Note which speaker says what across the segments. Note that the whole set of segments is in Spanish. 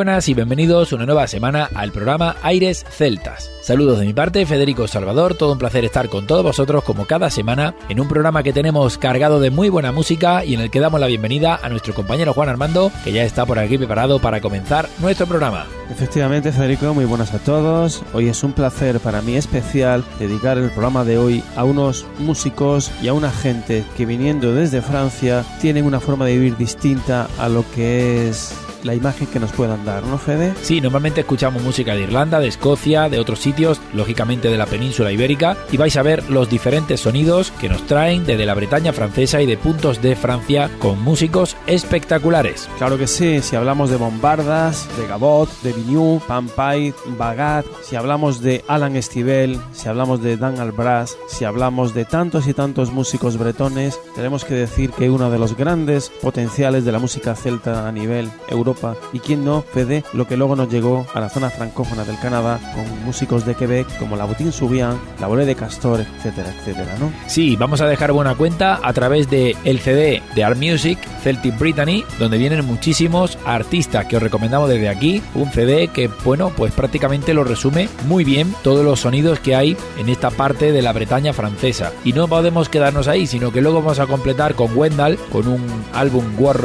Speaker 1: Buenas y bienvenidos una nueva semana al programa Aires Celtas. Saludos de mi parte, Federico Salvador, todo un placer estar con todos vosotros como cada semana en un programa que tenemos cargado de muy buena música y en el que damos la bienvenida a nuestro compañero Juan Armando, que ya está por aquí preparado para comenzar nuestro programa.
Speaker 2: Efectivamente, Federico, muy buenas a todos. Hoy es un placer para mí especial dedicar el programa de hoy a unos músicos y a una gente que viniendo desde Francia tienen una forma de vivir distinta a lo que es la imagen que nos puedan dar, ¿no, Fede?
Speaker 1: Sí, normalmente escuchamos música de Irlanda, de Escocia, de otros sitios, lógicamente de la península ibérica, y vais a ver los diferentes sonidos que nos traen desde la Bretaña francesa y de puntos de Francia con músicos espectaculares.
Speaker 2: Claro que sí, si hablamos de Bombardas, de Gabot, de Vignoux, Pampay, Bagat, si hablamos de Alan Estivel, si hablamos de Dan Albras, si hablamos de tantos y tantos músicos bretones, tenemos que decir que uno de los grandes potenciales de la música celta a nivel europeo y quién no, Fede, lo que luego nos llegó a la zona francófona del Canadá con músicos de Quebec como la Boutin Soubian, la Bolé de Castor, etcétera, etcétera, ¿no?
Speaker 1: Sí, vamos a dejar buena cuenta a través de el CD de Art Music Celtic Brittany, donde vienen muchísimos artistas que os recomendamos desde aquí, un CD que, bueno, pues prácticamente lo resume muy bien todos los sonidos que hay en esta parte de la Bretaña francesa. Y no podemos quedarnos ahí, sino que luego vamos a completar con Wendell, con un álbum War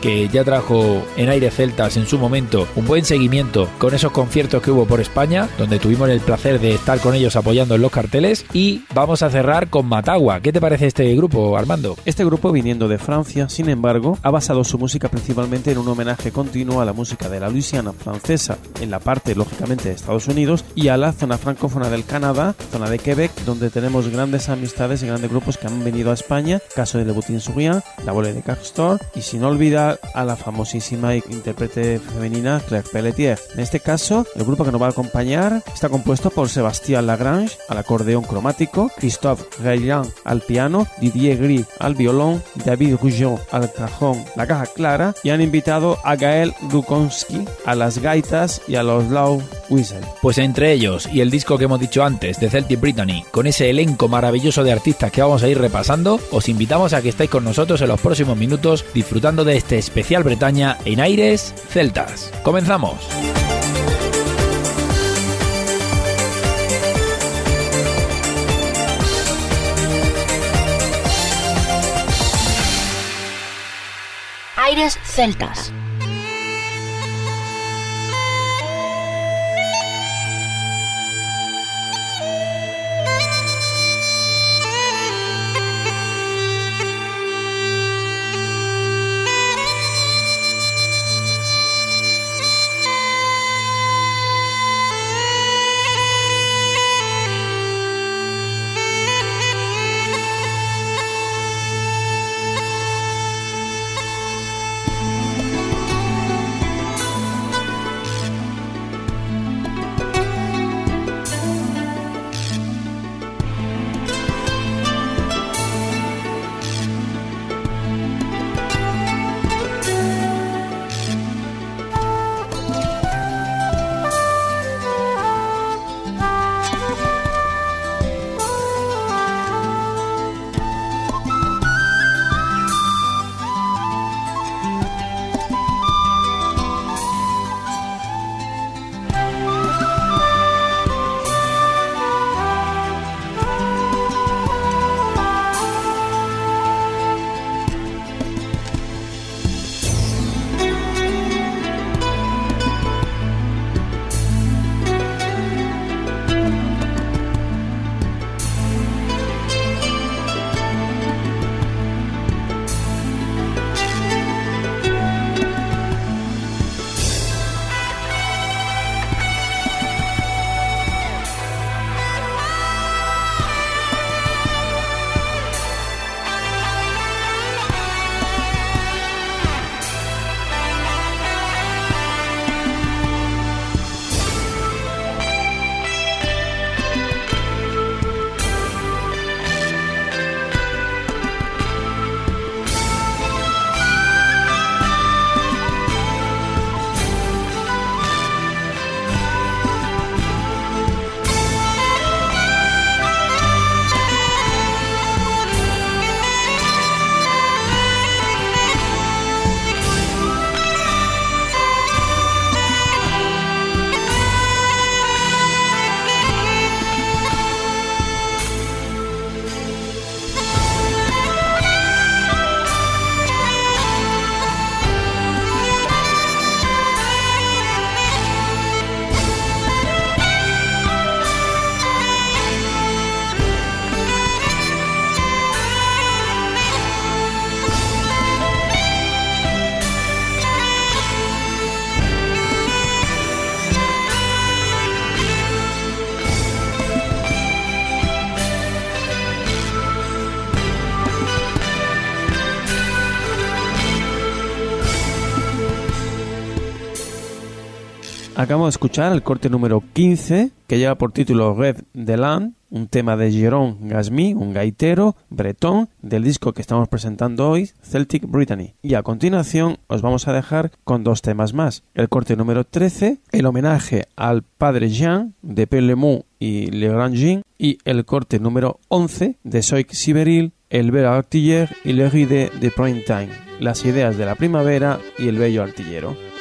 Speaker 1: que ya trajo en aire Celtas en su momento un buen seguimiento con esos conciertos que hubo por España, donde tuvimos el placer de estar con ellos apoyando en los carteles. Y vamos a cerrar con Matagua. ¿Qué te parece este grupo, Armando?
Speaker 2: Este grupo, viniendo de Francia, sin embargo, ha basado su música principalmente en un homenaje continuo a la música de la Luisiana francesa, en la parte, lógicamente, de Estados Unidos, y a la zona francófona del Canadá, zona de Quebec, donde tenemos grandes amistades y grandes grupos que han venido a España, caso de Le Boutin la Bolle de Castor, y sin olvidar a la famosísima intérprete femenina Claire Pelletier. En este caso, el grupo que nos va a acompañar está compuesto por Sébastien Lagrange al acordeón cromático, Christophe Gaillan al piano, Didier Gris al violón, David Rougeon al cajón, la caja clara y han invitado a Gael Dukonski a las gaitas y a los low whistle.
Speaker 1: Pues entre ellos y el disco que hemos dicho antes de Celtic Brittany, con ese elenco maravilloso de artistas que vamos a ir repasando, os invitamos a que estéis con nosotros en los próximos minutos disfrutando de este especial Bretaña en aire celtas. Comenzamos.
Speaker 3: Aires celtas.
Speaker 2: Acabamos de escuchar el corte número 15 que lleva por título Red de Land, un tema de Jérôme Gasmi, un gaitero bretón del disco que estamos presentando hoy, Celtic Brittany. Y a continuación os vamos a dejar con dos temas más. El corte número 13, el homenaje al padre Jean de Pellemont y Le Grand Jean, y el corte número 11 de Soik Siberil, El Bel Artiller y Le Ride de Prime Time, las ideas de la primavera y el bello artillero.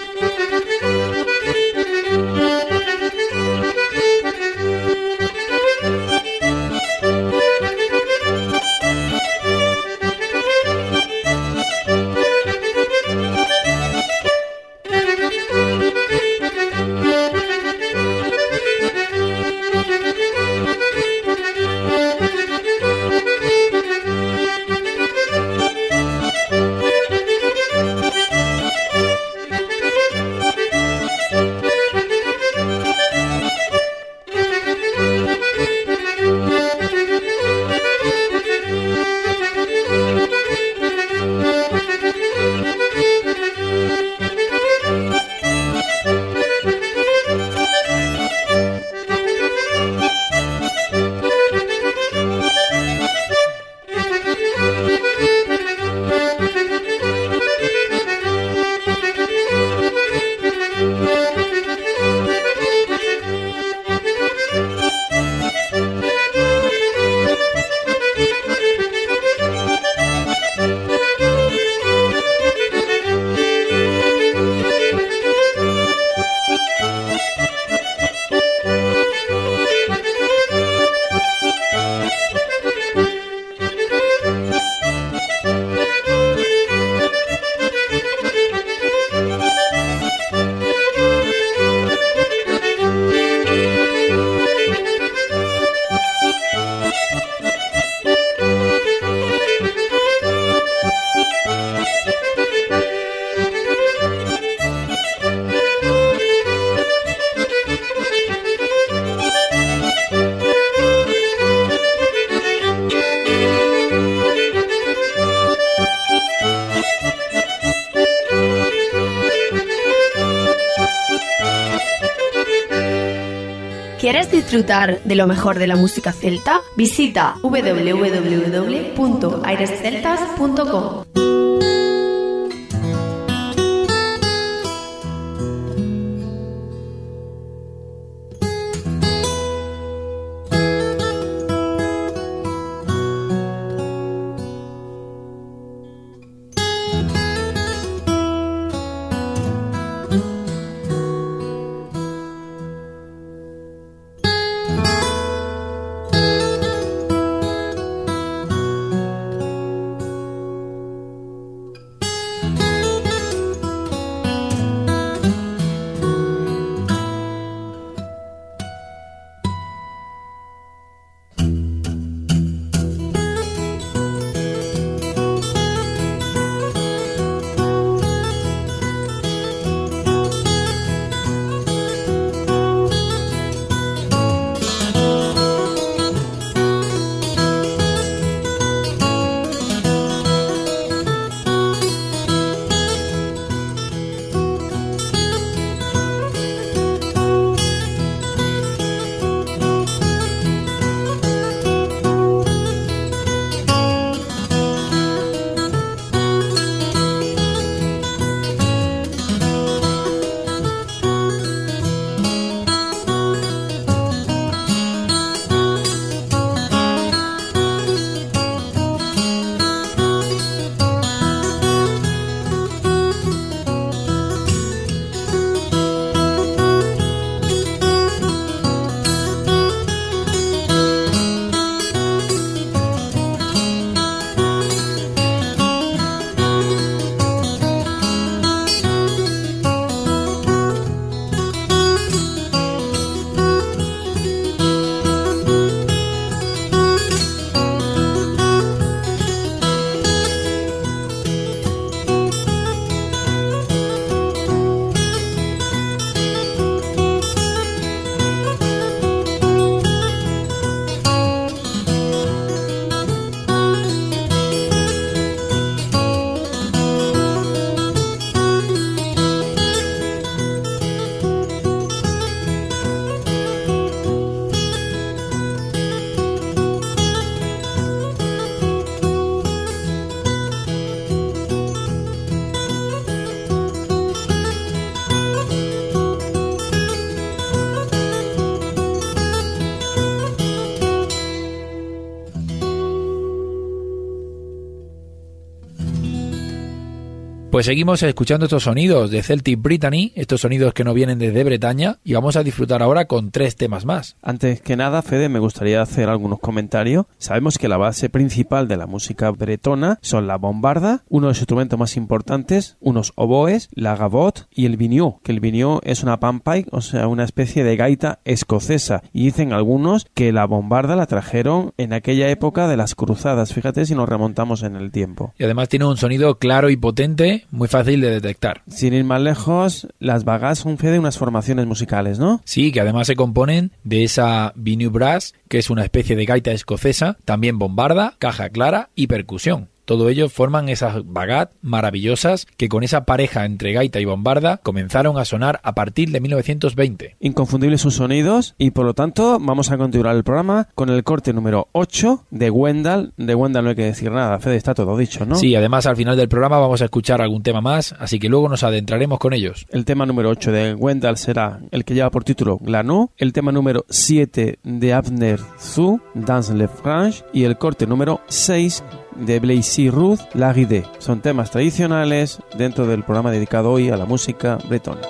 Speaker 3: Disfrutar de lo mejor de la música celta? Visita www.airesceltas.com.
Speaker 1: Pues seguimos escuchando estos sonidos de Celtic Brittany, estos sonidos que no vienen desde Bretaña, y vamos a disfrutar ahora con tres temas más.
Speaker 2: Antes que nada, Fede, me gustaría hacer algunos comentarios. Sabemos que la base principal de la música bretona son la bombarda, uno de los instrumentos más importantes, unos oboes, la gavot y el vinió, que el vinió es una panpipe, o sea, una especie de gaita escocesa. Y dicen algunos que la bombarda la trajeron en aquella época de las cruzadas, fíjate si nos remontamos en el tiempo.
Speaker 1: Y además tiene un sonido claro y potente, muy fácil de detectar.
Speaker 2: Sin ir más lejos, las bagas son fe de unas formaciones musicales, ¿no?
Speaker 1: Sí, que además se componen de esa Binu Brass, que es una especie de gaita escocesa, también bombarda, caja clara y percusión. Todo ello forman esas bagat maravillosas que con esa pareja entre gaita y bombarda comenzaron a sonar a partir de 1920.
Speaker 2: Inconfundibles sus sonidos y por lo tanto vamos a continuar el programa con el corte número 8 de Wendell. De Wendell no hay que decir nada, Fede, está todo dicho, ¿no?
Speaker 1: Sí, además al final del programa vamos a escuchar algún tema más, así que luego nos adentraremos con ellos.
Speaker 2: El tema número 8 de Wendell será el que lleva por título Glanú, el tema número 7 de Abner Zu, Dance Le Franche y el corte número 6 de Blazy Ruth, La Guide. Son temas tradicionales dentro del programa dedicado hoy a la música bretona.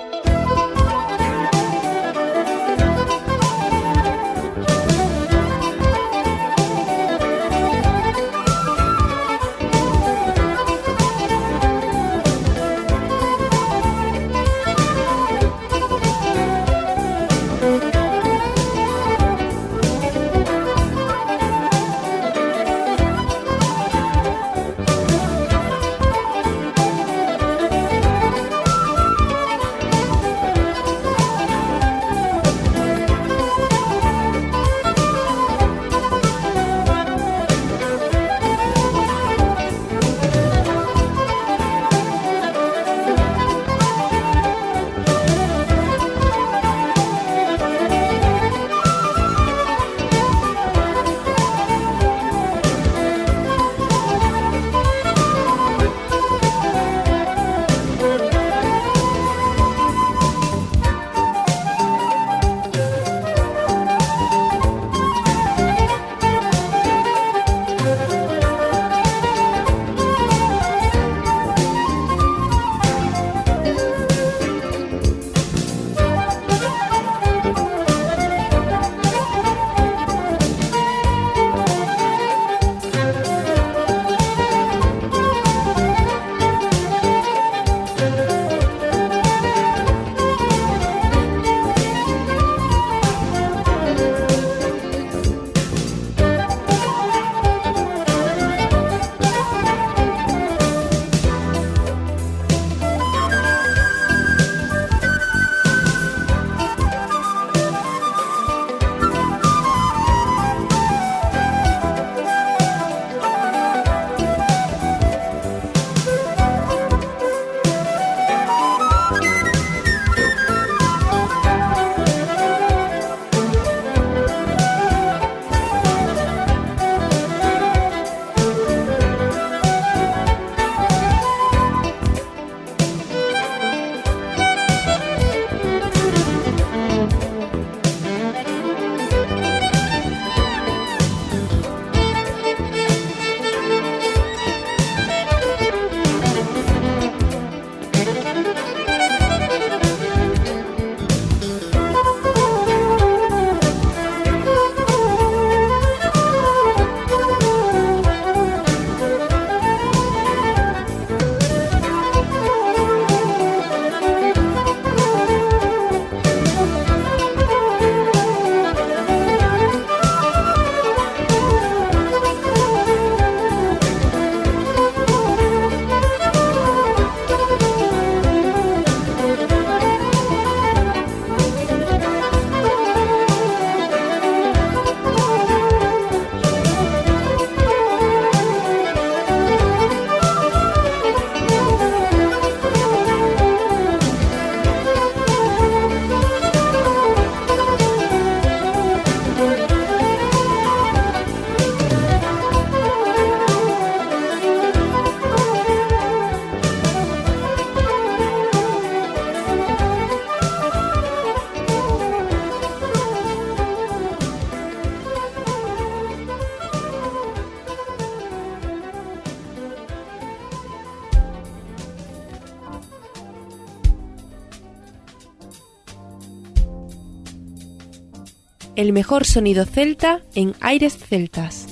Speaker 4: El mejor sonido celta en aires celtas.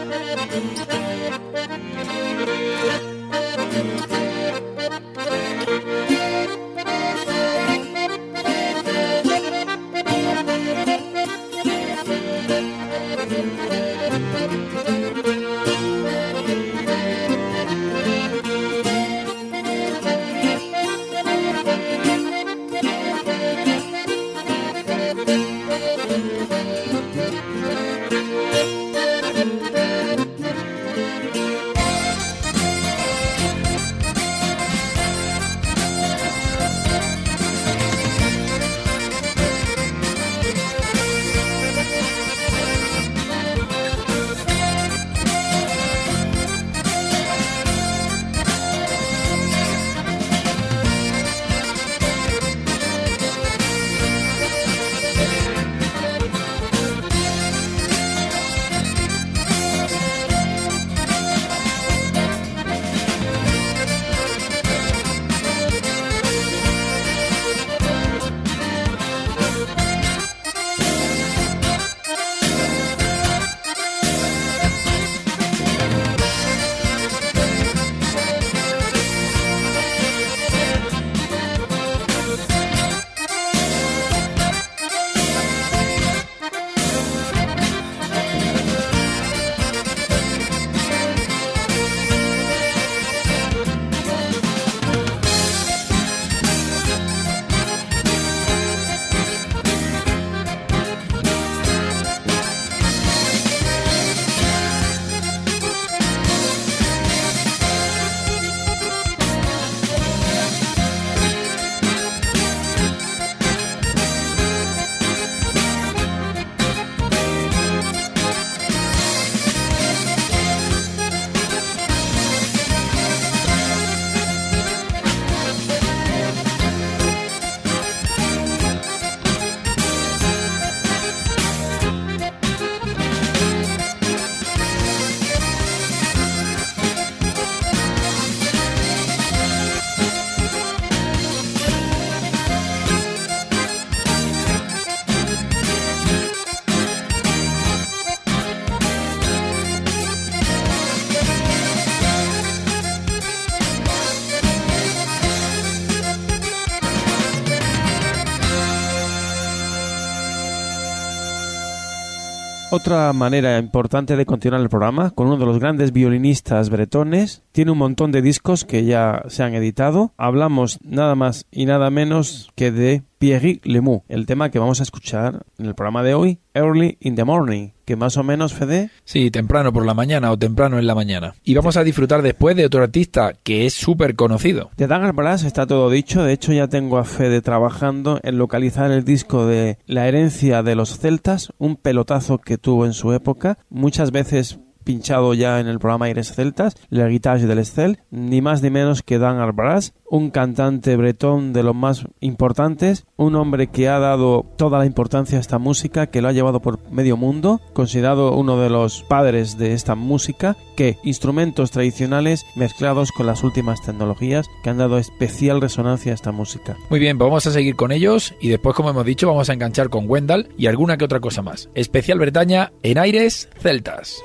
Speaker 2: Otra manera importante de continuar el programa con uno de los grandes violinistas bretones. Tiene un montón de discos que ya se han editado. Hablamos nada más y nada menos que de Pierre Lemu, el tema que vamos a escuchar en el programa de hoy, Early in the Morning, que más o menos, Fede.
Speaker 1: Sí, temprano por la mañana o temprano en la mañana. Y vamos a disfrutar después de otro artista que es súper conocido.
Speaker 2: De Dagger Brass está todo dicho, de hecho ya tengo a Fede trabajando en localizar el disco de La herencia de los celtas, un pelotazo que tuvo en su época, muchas veces pinchado ya en el programa Aires Celtas, La Guitarra del Estel, ni más ni menos que Dan Arbras, un cantante bretón de los más importantes, un hombre que ha dado toda la importancia a esta música, que lo ha llevado por medio mundo, considerado uno de los padres de esta música, que instrumentos tradicionales mezclados con las últimas tecnologías que han dado especial resonancia a esta música.
Speaker 1: Muy bien, pues vamos a seguir con ellos y después, como hemos dicho, vamos a enganchar con Wendell y alguna que otra cosa más. Especial Bretaña en Aires Celtas.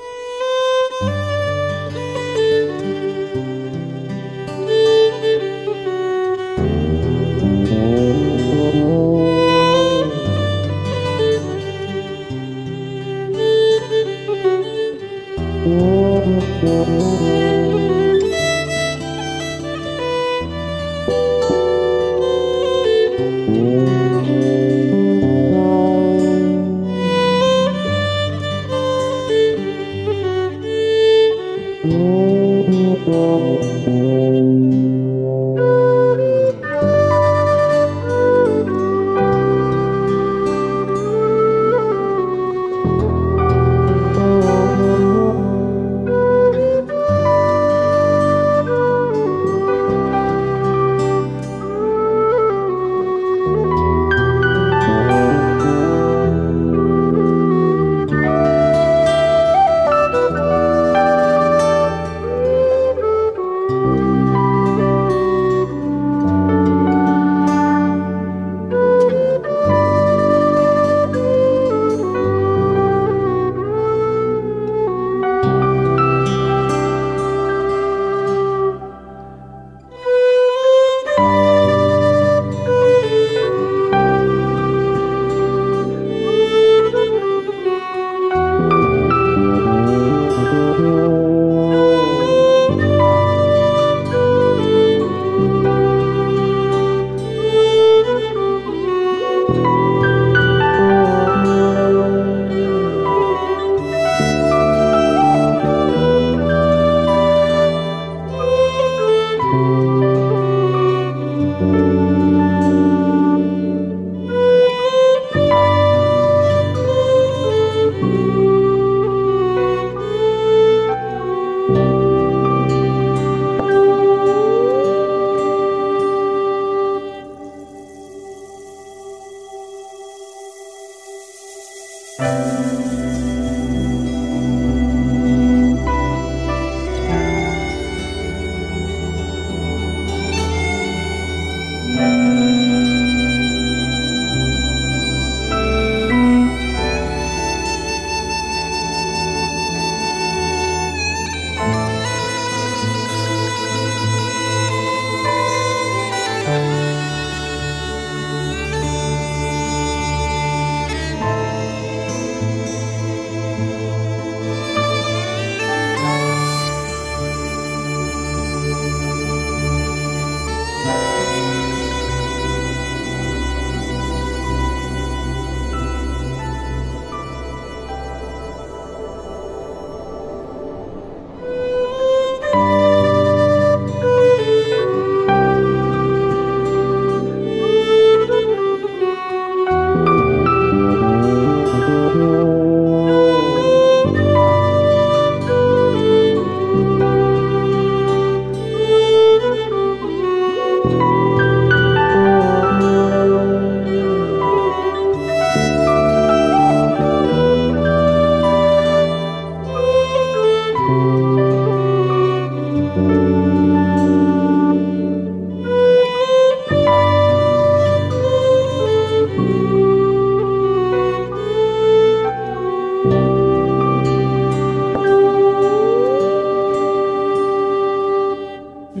Speaker 4: Música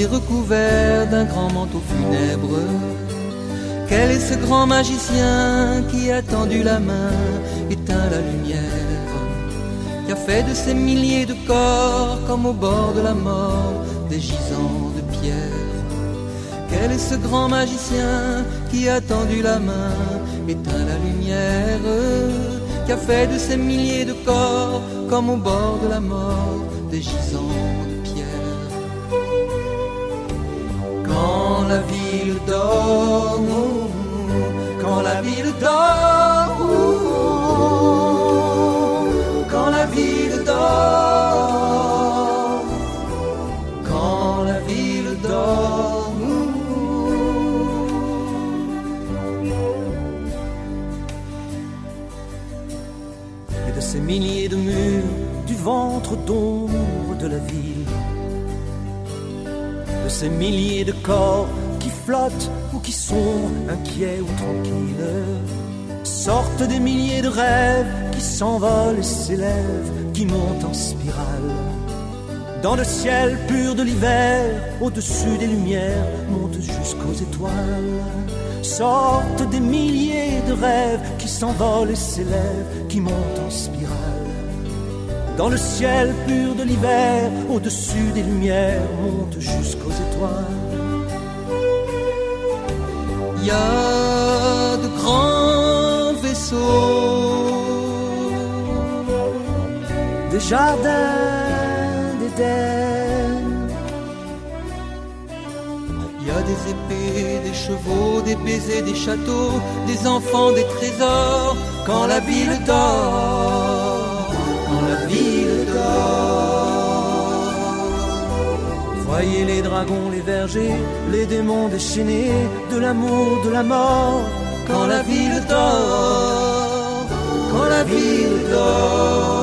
Speaker 5: recouvert d'un grand manteau funèbre. Quel est ce grand magicien qui a tendu la main, éteint la lumière, qui a fait de ces milliers de corps comme au bord de la mort des gisants de pierre? Quel est ce grand magicien qui a tendu la main, éteint la lumière, qui a fait de ces milliers de corps comme au bord de la mort quand la ville dort, quand la ville dort, quand la ville dort. Et de ces milliers de murs du ventre d'ombre de la ville, de ces milliers de corps ou qui sont inquiets ou tranquilles. Sortent des milliers de rêves qui s'envolent et s'élèvent, qui montent en spirale. Dans le ciel pur de l'hiver, au-dessus des lumières, montent jusqu'aux étoiles. Sortent des milliers de rêves qui s'envolent et s'élèvent, qui montent en spirale. Dans le ciel pur de l'hiver, au-dessus des lumières, montent jusqu'aux étoiles. Il y a de grands vaisseaux, des jardins d'Éden. Il y a des épées, des chevaux, des baisers, des châteaux, des enfants, des trésors. Quand la ville dort, Voyez les dragons, les vergers, les démons déchaînés, de l'amour, de la mort. Quand la ville dort, quand la ville dort.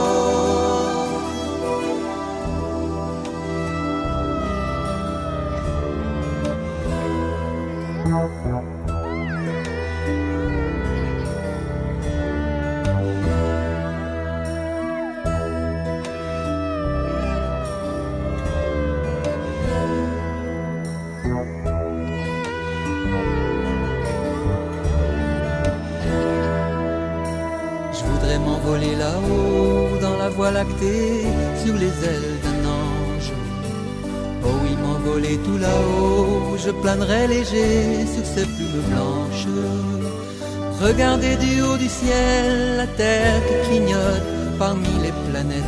Speaker 5: Je voudrais m'envoler là-haut dans la voie lactée sur les ailes d'un ange. Oh oui, m'envoler tout là-haut, je planerai léger sur ces plumes blanches. Regarder du haut du ciel la terre qui clignote parmi les planètes.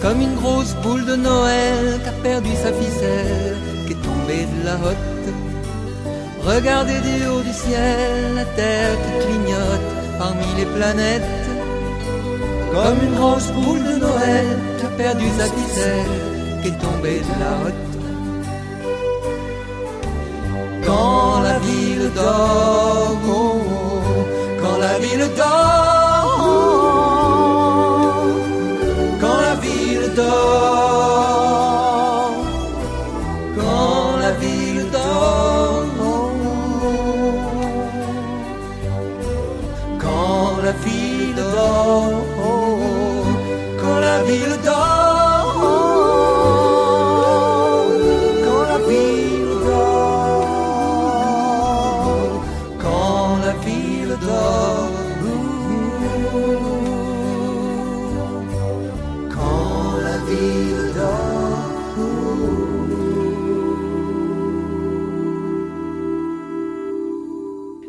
Speaker 5: Comme une grosse boule de Noël qui a perdu sa ficelle, de la hotte. Regardez du haut du ciel la terre qui clignote parmi les planètes. Comme une grosse boule de Noël qui a perdu sa ficelle, qui est tombée de la hotte. Quand la ville dort, oh, oh, quand la ville dort,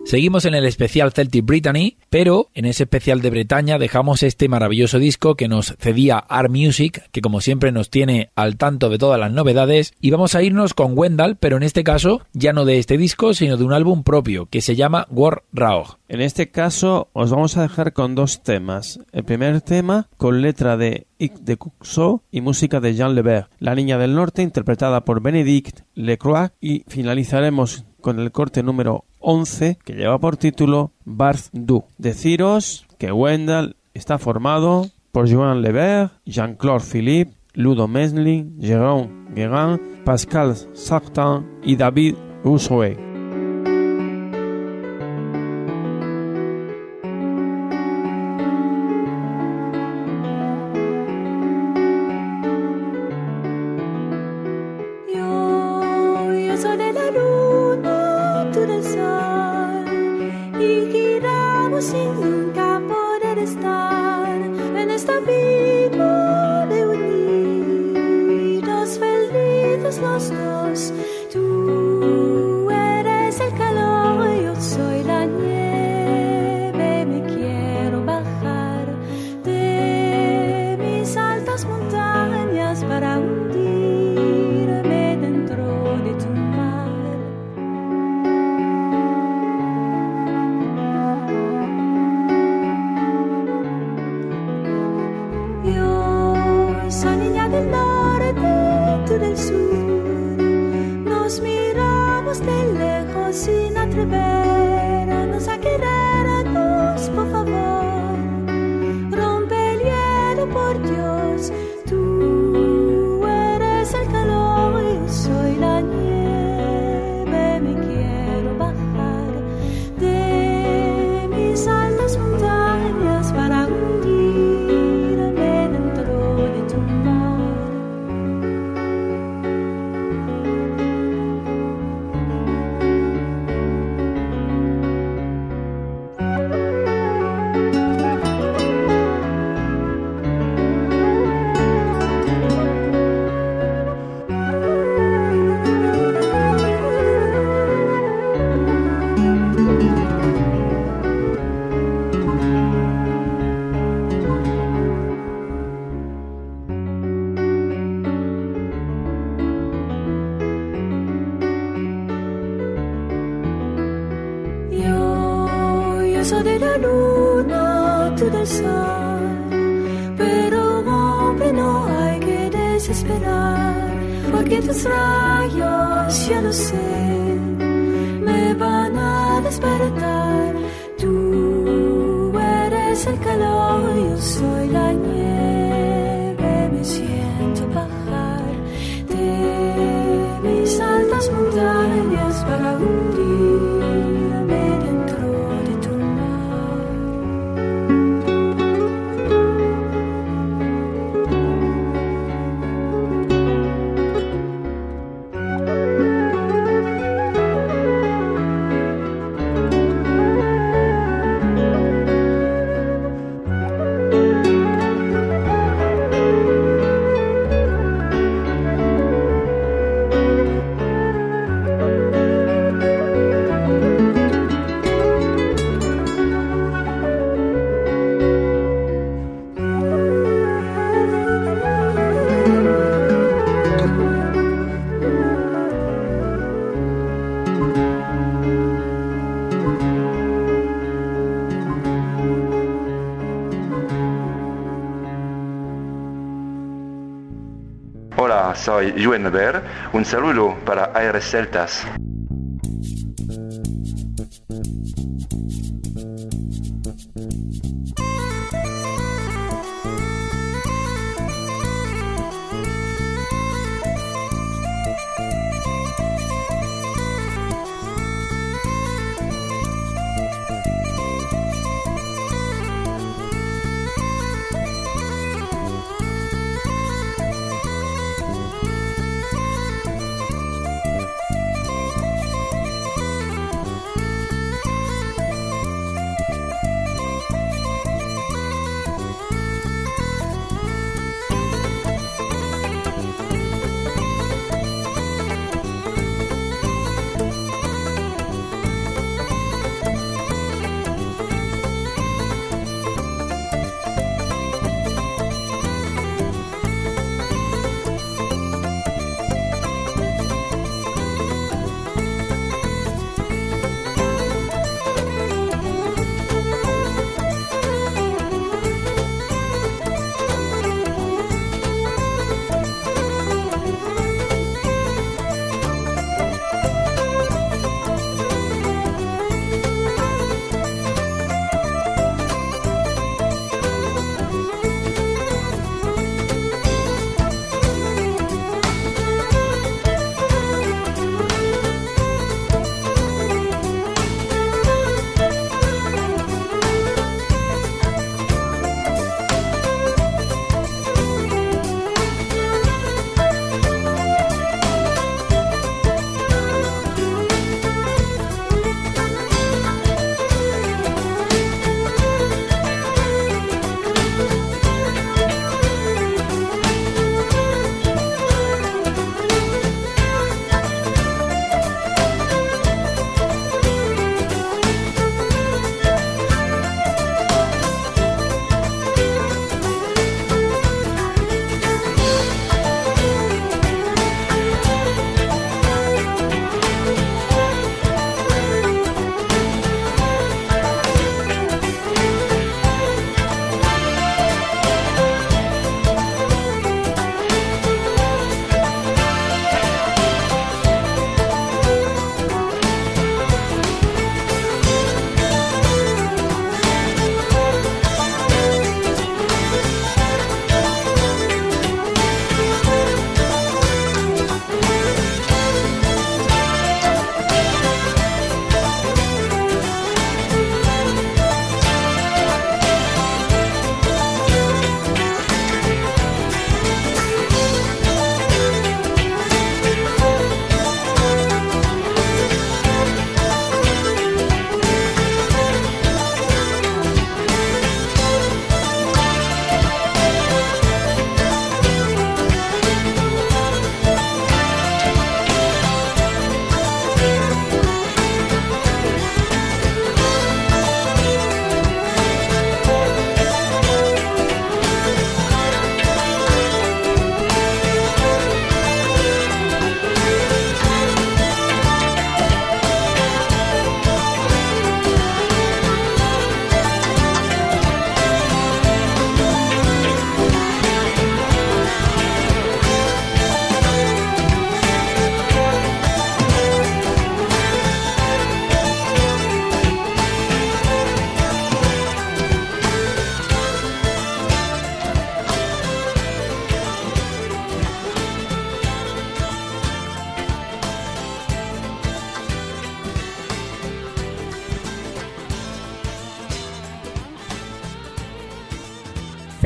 Speaker 1: Seguimos en el especial Celtic Brittany, pero en ese especial de Bretaña dejamos este maravilloso disco que nos cedía Art Music, que como siempre nos tiene al tanto de todas las novedades, y vamos a irnos con Wendell, pero en este caso ya no de este disco, sino de un álbum propio, que se llama War Raog.
Speaker 2: En este caso os vamos a dejar con dos temas. El primer tema con letra de Ic de Cuxo y música de Jean Lebert, La Niña del Norte interpretada por Benedict Lecroix y finalizaremos con el corte número 11 que lleva por título Barth Du. Deciros que Wendell está formado por Joan Lebert, Jean-Claude Philippe, Ludo Mesling, Jérôme Guérin, Pascal Sartin y David Rousseau.
Speaker 6: Soy
Speaker 7: Yuen Ver. Un saludo para Aires Celtas.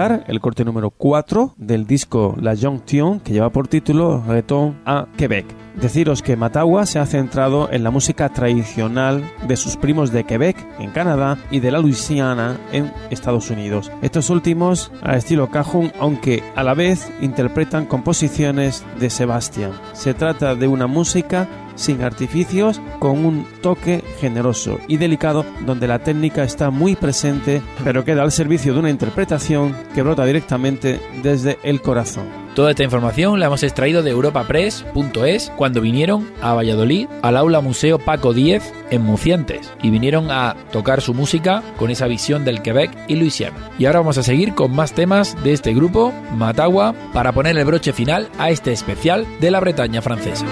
Speaker 2: El corte número 4 del disco La Jonction que lleva por título Return a Quebec. Deciros que Matagua se ha centrado en la música tradicional de sus primos de Quebec, Canadá, y de la Louisiana, en Estados Unidos. Estos últimos a estilo cajun, aunque a la vez interpretan composiciones de Sebastian. Se trata de una música sin artificios, con un toque generoso y delicado donde la técnica está muy presente, pero queda al servicio de una interpretación que brota directamente desde el corazón.
Speaker 1: Toda esta información la hemos extraído de europapress.es cuando vinieron a Valladolid al aula Museo Paco X en Mucientes y vinieron a tocar su música con esa visión del Quebec y Luisiana. Y ahora vamos a seguir con más temas de este grupo, Matagua, para poner el broche final a este especial de la Bretaña francesa.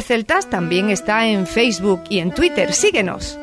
Speaker 3: Celtas también está en Facebook y en Twitter. Síguenos.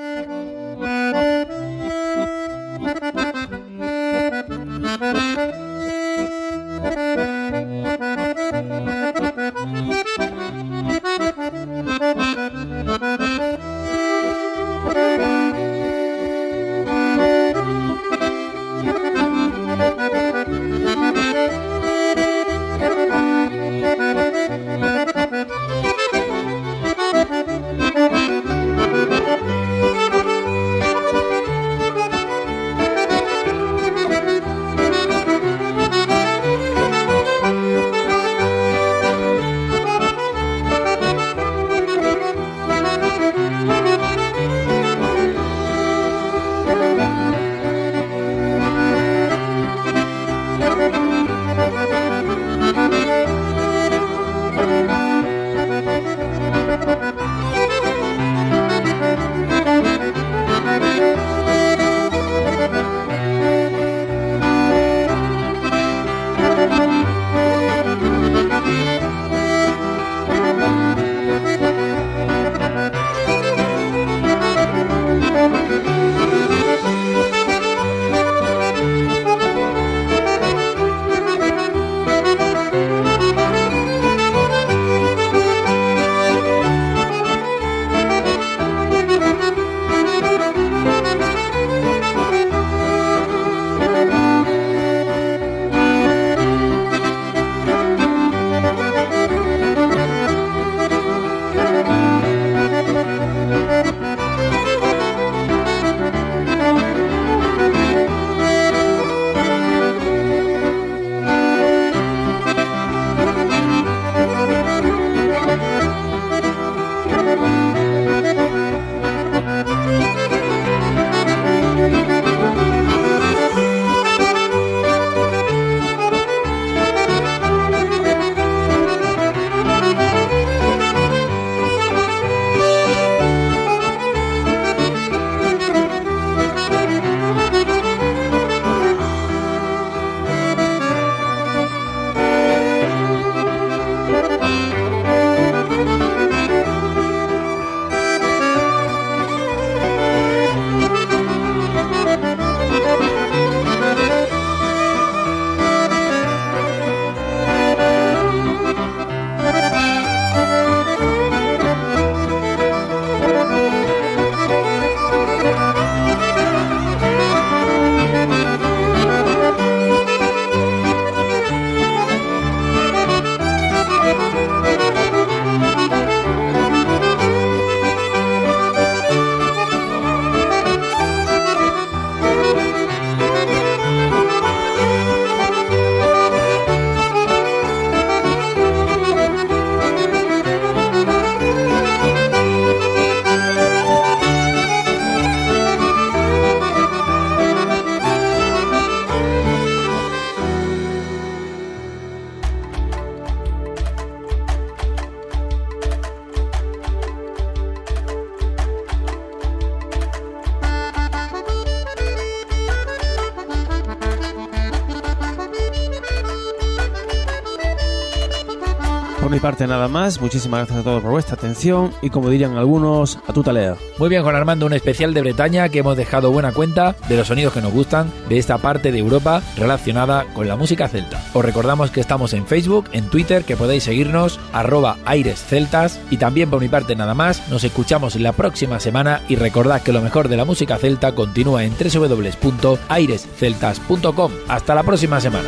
Speaker 2: Parte nada más. Muchísimas gracias a todos por vuestra atención y como dirían algunos, a tu talea.
Speaker 1: Muy bien, Juan Armando, un especial de Bretaña que hemos dejado buena cuenta de los sonidos que nos gustan de esta parte de Europa relacionada con la música celta. Os recordamos que estamos en Facebook, en Twitter, que podéis seguirnos, arroba airesceltas y también por mi parte nada más. Nos escuchamos la próxima semana y recordad que lo mejor de la música celta continúa en www.airesceltas.com. Hasta la próxima semana.